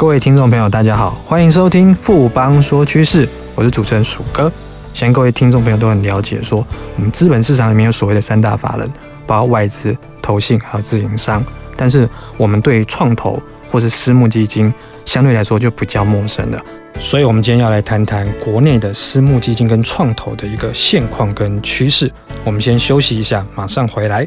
各位听众朋友，大家好，欢迎收听富邦说趋势，我是主持人鼠哥。相信各位听众朋友都很了解说，我们资本市场里面有所谓的三大法人，包括外资、投信还有自营商。但是我们对创投或是私募基金相对来说就比较陌生了，所以我们今天要来谈谈国内的私募基金跟创投的一个现况跟趋势。我们先休息一下，马上回来。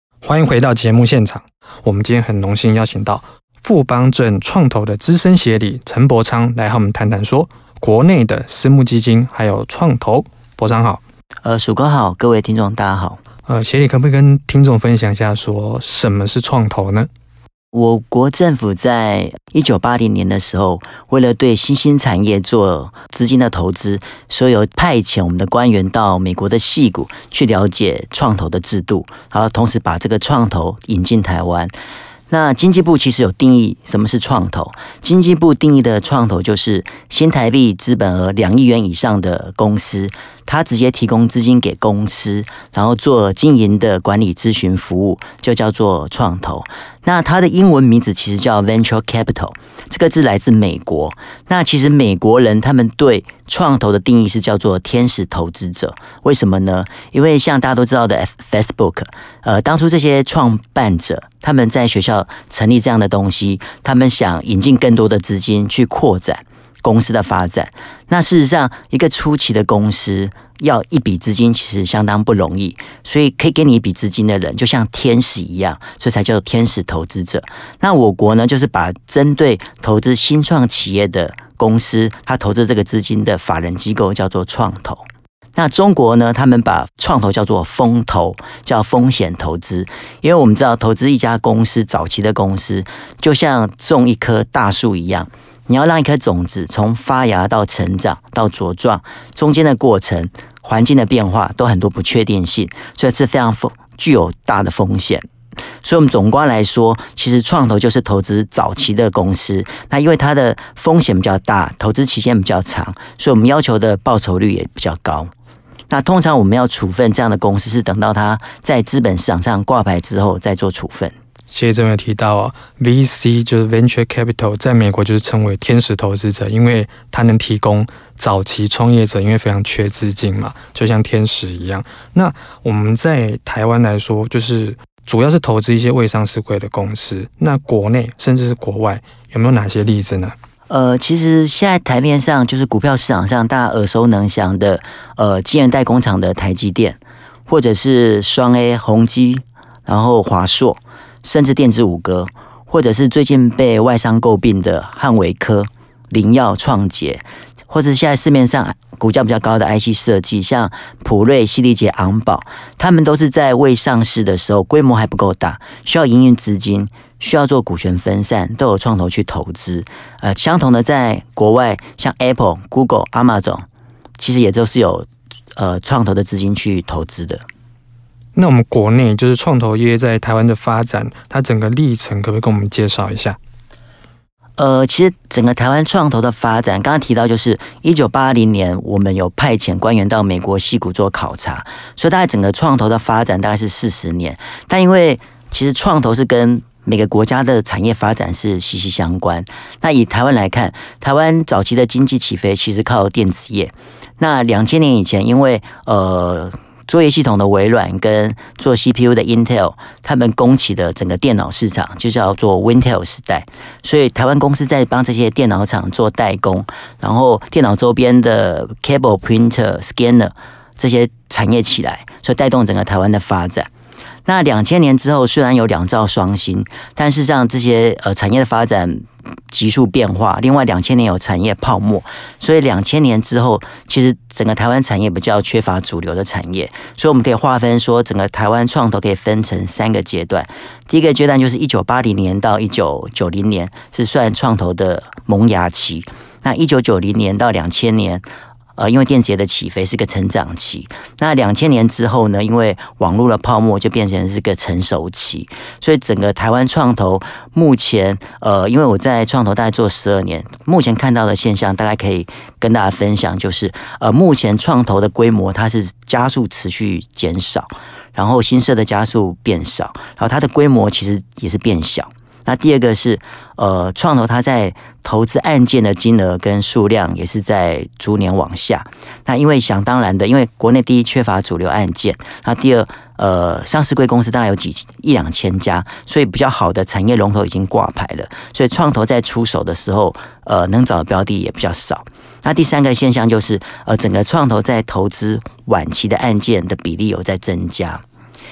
欢迎回到节目现场。我们今天很荣幸邀请到富邦证创投的资深协理陈伯昌来和我们谈谈说国内的私募基金还有创投。伯昌好，呃，鼠哥好，各位听众大家好。呃，协理可不可以跟听众分享一下说什么是创投呢？我国政府在一九八零年的时候，为了对新兴产业做资金的投资，所以有派遣我们的官员到美国的戏谷去了解创投的制度，然后同时把这个创投引进台湾。那经济部其实有定义什么是创投，经济部定义的创投就是新台币资本额两亿元以上的公司，它直接提供资金给公司，然后做经营的管理咨询服务，就叫做创投。那它的英文名字其实叫 venture capital，这个字来自美国。那其实美国人他们对创投的定义是叫做天使投资者。为什么呢？因为像大家都知道的 Facebook，呃，当初这些创办者他们在学校成立这样的东西，他们想引进更多的资金去扩展。公司的发展，那事实上，一个初期的公司要一笔资金，其实相当不容易。所以，可以给你一笔资金的人，就像天使一样，所以才叫做天使投资者。那我国呢，就是把针对投资新创企业的公司，他投资这个资金的法人机构叫做创投。那中国呢，他们把创投叫做风投，叫风险投资。因为我们知道，投资一家公司早期的公司，就像种一棵大树一样。你要让一颗种子从发芽到成长到茁壮，中间的过程、环境的变化都很多不确定性，所以是非常风具有大的风险。所以，我们总观来说，其实创投就是投资早期的公司。那因为它的风险比较大，投资期限比较长，所以我们要求的报酬率也比较高。那通常我们要处分这样的公司，是等到它在资本市场上挂牌之后再做处分。其实这边有提到啊，VC 就是 Venture Capital，在美国就是称为天使投资者，因为它能提供早期创业者，因为非常缺资金嘛，就像天使一样。那我们在台湾来说，就是主要是投资一些未上市柜的公司。那国内甚至是国外，有没有哪些例子呢？呃，其实现在台面上就是股票市场上大家耳熟能详的，呃，晶圆代工厂的台积电，或者是双 A 宏基，然后华硕。甚至电子五哥，或者是最近被外商诟病的汉维科、灵耀创捷，或者现在市面上股价比较高的 IC 设计，像普瑞、矽力捷、昂宝，他们都是在未上市的时候，规模还不够大，需要营运资金，需要做股权分散，都有创投去投资。呃，相同的，在国外，像 Apple、Google、Amazon，其实也都是有呃创投的资金去投资的。那我们国内就是创投业在台湾的发展，它整个历程可不可以跟我们介绍一下？呃，其实整个台湾创投的发展，刚刚提到就是一九八零年，我们有派遣官员到美国矽谷做考察，所以大概整个创投的发展大概是四十年。但因为其实创投是跟每个国家的产业发展是息息相关。那以台湾来看，台湾早期的经济起飞其实靠电子业。那两千年以前，因为呃。作业系统的微软跟做 CPU 的 Intel，他们攻起的整个电脑市场就叫做 Wintel 时代。所以台湾公司在帮这些电脑厂做代工，然后电脑周边的 Cable、Printer、Scanner 这些产业起来，所以带动整个台湾的发展。那两千年之后，虽然有两兆双星，但事实上这些呃产业的发展急速变化。另外，两千年有产业泡沫，所以两千年之后，其实整个台湾产业比较缺乏主流的产业。所以我们可以划分说，整个台湾创投可以分成三个阶段。第一个阶段就是一九八零年到一九九零年，是算创投的萌芽期。那一九九零年到两千年。呃，因为电子业的起飞是个成长期，那两千年之后呢，因为网络的泡沫就变成是个成熟期，所以整个台湾创投目前，呃，因为我在创投大概做十二年，目前看到的现象，大概可以跟大家分享，就是呃，目前创投的规模它是加速持续减少，然后新设的加速变少，然后它的规模其实也是变小。那第二个是，呃，创投它在投资案件的金额跟数量也是在逐年往下。那因为想当然的，因为国内第一缺乏主流案件，那第二，呃，上市贵公司大概有几一两千家，所以比较好的产业龙头已经挂牌了，所以创投在出手的时候，呃，能找的标的也比较少。那第三个现象就是，呃，整个创投在投资晚期的案件的比例有在增加，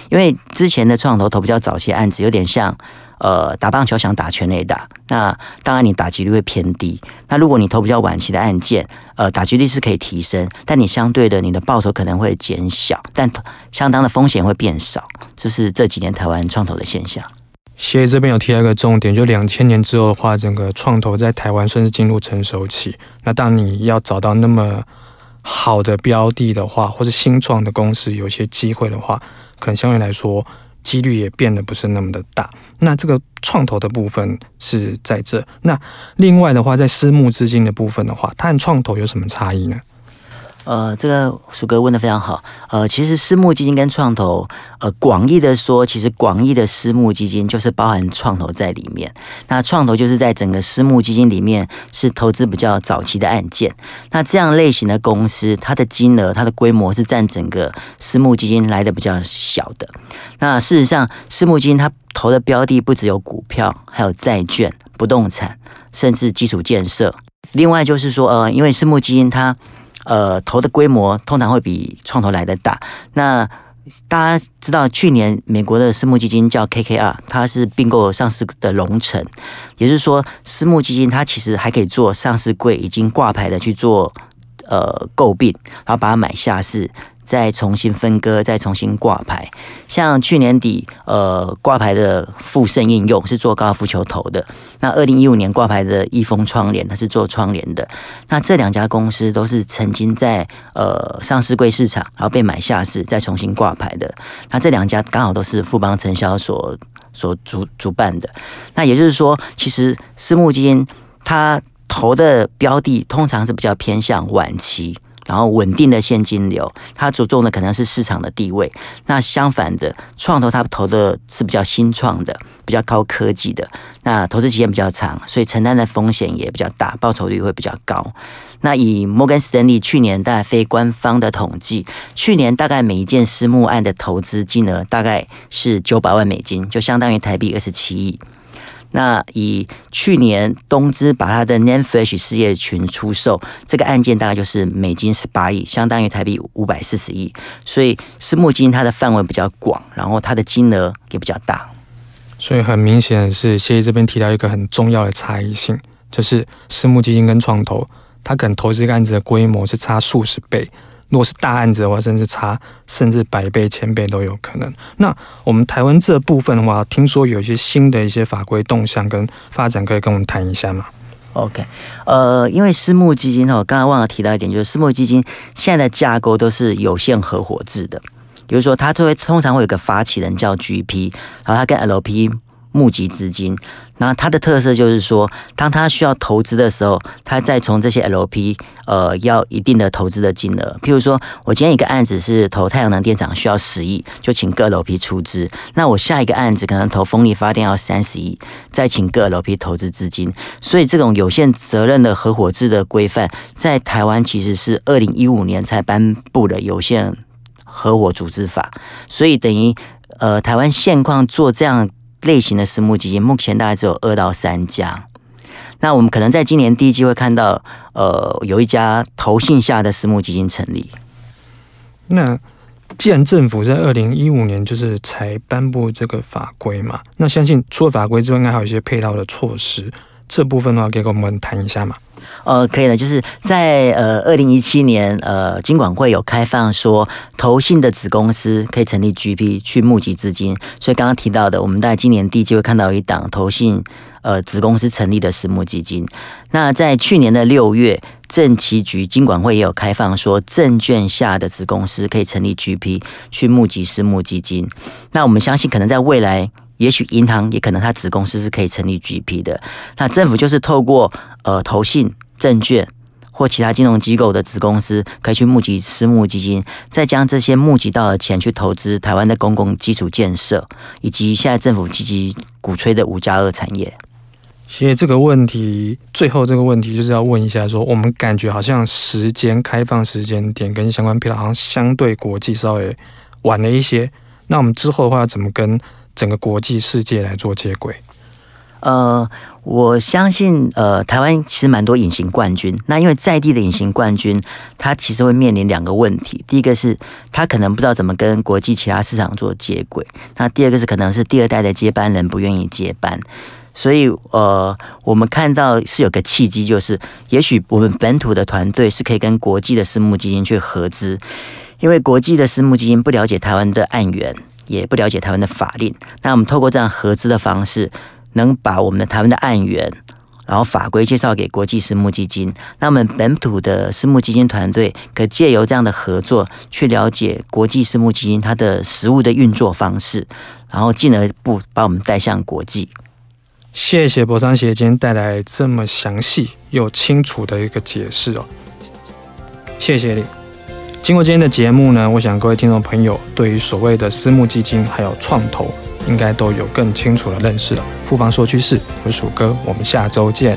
因为之前的创投投比较早期案子有点像。呃，打棒球想打全垒打，那当然你打击率会偏低。那如果你投比较晚期的案件，呃，打击率是可以提升，但你相对的你的报酬可能会减小，但相当的风险会变少。这是这几年台湾创投的现象。谢谢这边有提到一个重点，就两千年之后的话，整个创投在台湾算是进入成熟期。那当你要找到那么好的标的的话，或是新创的公司有些机会的话，可能相对来说。几率也变得不是那么的大，那这个创投的部分是在这。那另外的话，在私募资金的部分的话，它和创投有什么差异呢？呃，这个鼠哥问得非常好。呃，其实私募基金跟创投，呃，广义的说，其实广义的私募基金就是包含创投在里面。那创投就是在整个私募基金里面是投资比较早期的案件。那这样类型的公司，它的金额、它的规模是占整个私募基金来的比较小的。那事实上，私募基金它投的标的不只有股票，还有债券、不动产，甚至基础建设。另外就是说，呃，因为私募基金它呃，投的规模通常会比创投来的大。那大家知道，去年美国的私募基金叫 KKR，它是并购上市的龙城，也就是说，私募基金它其实还可以做上市柜已经挂牌的去做呃购并，然后把它买下市。再重新分割，再重新挂牌。像去年底，呃，挂牌的富盛应用是做高尔夫球头的。那二零一五年挂牌的益丰窗帘，它是做窗帘的。那这两家公司都是曾经在呃上市柜市场，然后被买下市，再重新挂牌的。那这两家刚好都是富邦承销所所主主办的。那也就是说，其实私募基金它投的标的通常是比较偏向晚期。然后稳定的现金流，它着重的可能是市场的地位。那相反的，创投它投的是比较新创的、比较高科技的。那投资期限比较长，所以承担的风险也比较大，报酬率会比较高。那以摩根士丹利去年大概非官方的统计，去年大概每一件私募案的投资金额大概是九百万美金，就相当于台币二十七亿。那以去年东芝把它的 Nanfish 事业群出售这个案件，大概就是美金十八亿，相当于台币五百四十亿。所以私募基金它的范围比较广，然后它的金额也比较大。所以很明显的是，谢谢这边提到一个很重要的差异性，就是私募基金跟创投，它可能投资一个案子的规模是差数十倍。如果是大案子的话，甚至差甚至百倍、千倍都有可能。那我们台湾这部分的话，听说有一些新的一些法规动向跟发展，可以跟我们谈一下吗？OK，呃，因为私募基金哦，刚刚忘了提到一点，就是私募基金现在的架构都是有限合伙制的，比如说它会通常会有个发起人叫 GP，然后它跟 LP。募集资金，那它的特色就是说，当他需要投资的时候，他再从这些 LP 呃要一定的投资的金额。譬如说，我今天一个案子是投太阳能电厂需要十亿，就请各 LP 出资。那我下一个案子可能投风力发电要三十亿，再请各 LP 投资资金。所以这种有限责任的合伙制的规范，在台湾其实是二零一五年才颁布的有限合伙组织法。所以等于呃台湾现况做这样。类型的私募基金目前大概只有二到三家，那我们可能在今年第一季会看到，呃，有一家投信下的私募基金成立。那既然政府在二零一五年就是才颁布这个法规嘛，那相信除了法规之外，应该还有一些配套的措施。这部分的话，可以跟我们谈一下吗？呃，可以的，就是在呃二零一七年，呃，金管会有开放说，投信的子公司可以成立 GP 去募集资金，所以刚刚提到的，我们在今年第一季会看到一档投信呃子公司成立的私募基金。那在去年的六月，证期局金管会也有开放说，证券下的子公司可以成立 GP 去募集私募基金。那我们相信，可能在未来。也许银行也可能，它子公司是可以成立 GP 的。那政府就是透过呃投信、证券或其他金融机构的子公司，可以去募集私募基金，再将这些募集到的钱去投资台湾的公共基础建设，以及现在政府积极鼓吹的五加二产业。其实这个问题，最后这个问题就是要问一下说，说我们感觉好像时间开放时间点跟相关配套好像相对国际稍微晚了一些。那我们之后的话，怎么跟？整个国际世界来做接轨，呃，我相信，呃，台湾其实蛮多隐形冠军。那因为在地的隐形冠军，他其实会面临两个问题：第一个是他可能不知道怎么跟国际其他市场做接轨；那第二个是可能是第二代的接班人不愿意接班。所以，呃，我们看到是有个契机，就是也许我们本土的团队是可以跟国际的私募基金去合资，因为国际的私募基金不了解台湾的案源。也不了解台湾的法令，那我们透过这样合资的方式，能把我们的台湾的案源，然后法规介绍给国际私募基金。那我们本土的私募基金团队可借由这样的合作，去了解国际私募基金它的实务的运作方式，然后进一步把我们带向国际。谢谢博商协今天带来这么详细又清楚的一个解释哦，谢谢你。经过今天的节目呢，我想各位听众朋友对于所谓的私募基金还有创投，应该都有更清楚的认识了。富邦说趋势，我是鼠哥，我们下周见。